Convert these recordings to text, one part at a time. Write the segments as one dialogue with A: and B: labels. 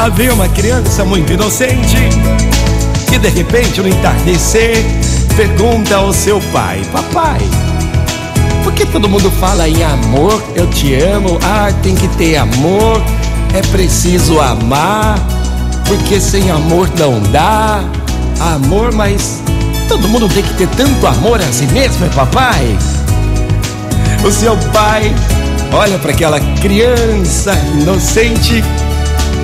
A: Havia uma criança muito inocente que de repente no entardecer pergunta ao seu pai: Papai, por que todo mundo fala em amor? Eu te amo, ah, tem que ter amor, é preciso amar, porque sem amor não dá. Amor, mas todo mundo tem que ter tanto amor a si mesmo, é papai? O seu pai olha para aquela criança inocente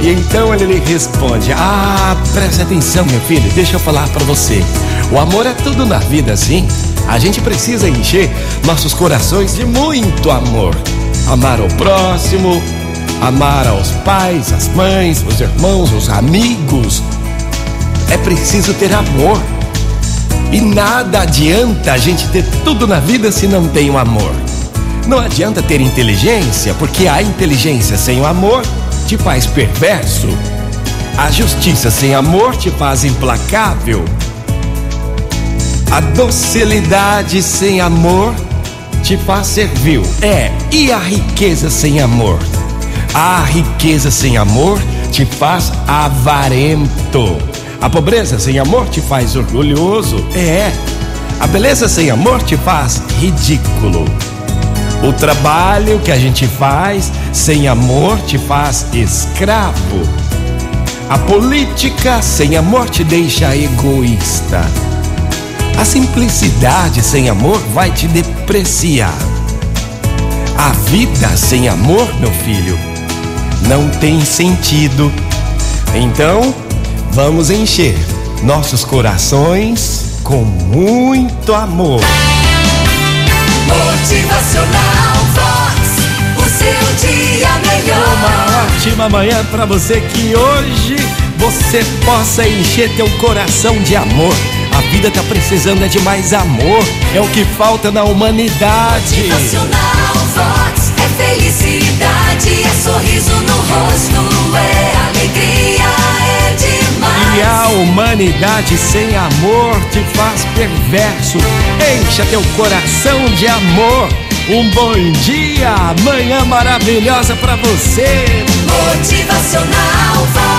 A: e então ele lhe responde: Ah, preste atenção, meu filho, deixa eu falar para você. O amor é tudo na vida, sim. A gente precisa encher nossos corações de muito amor. Amar o próximo, amar aos pais, as mães, os irmãos, os amigos. É preciso ter amor. E nada adianta a gente ter tudo na vida se não tem o amor. Não adianta ter inteligência, porque a inteligência sem o amor te faz perverso. A justiça sem amor te faz implacável. A docilidade sem amor te faz servil. É, e a riqueza sem amor? A riqueza sem amor te faz avarento. A pobreza sem amor te faz orgulhoso. É, a beleza sem amor te faz ridículo. O trabalho que a gente faz sem amor te faz escravo. A política sem amor te deixa egoísta. A simplicidade sem amor vai te depreciar. A vida sem amor, meu filho, não tem sentido. Então, vamos encher nossos corações com muito amor.
B: Motivacional Vox, o seu dia melhor.
A: Uma ótima manhã para você que hoje você possa encher teu coração de amor. A vida tá precisando é de mais amor, é o que falta na humanidade.
B: Motivacional Vox é felicidade, demais.
A: E a humanidade sem amor te faz perverso. Encha teu coração de amor. Um bom dia, manhã maravilhosa pra você.
B: Motivacional.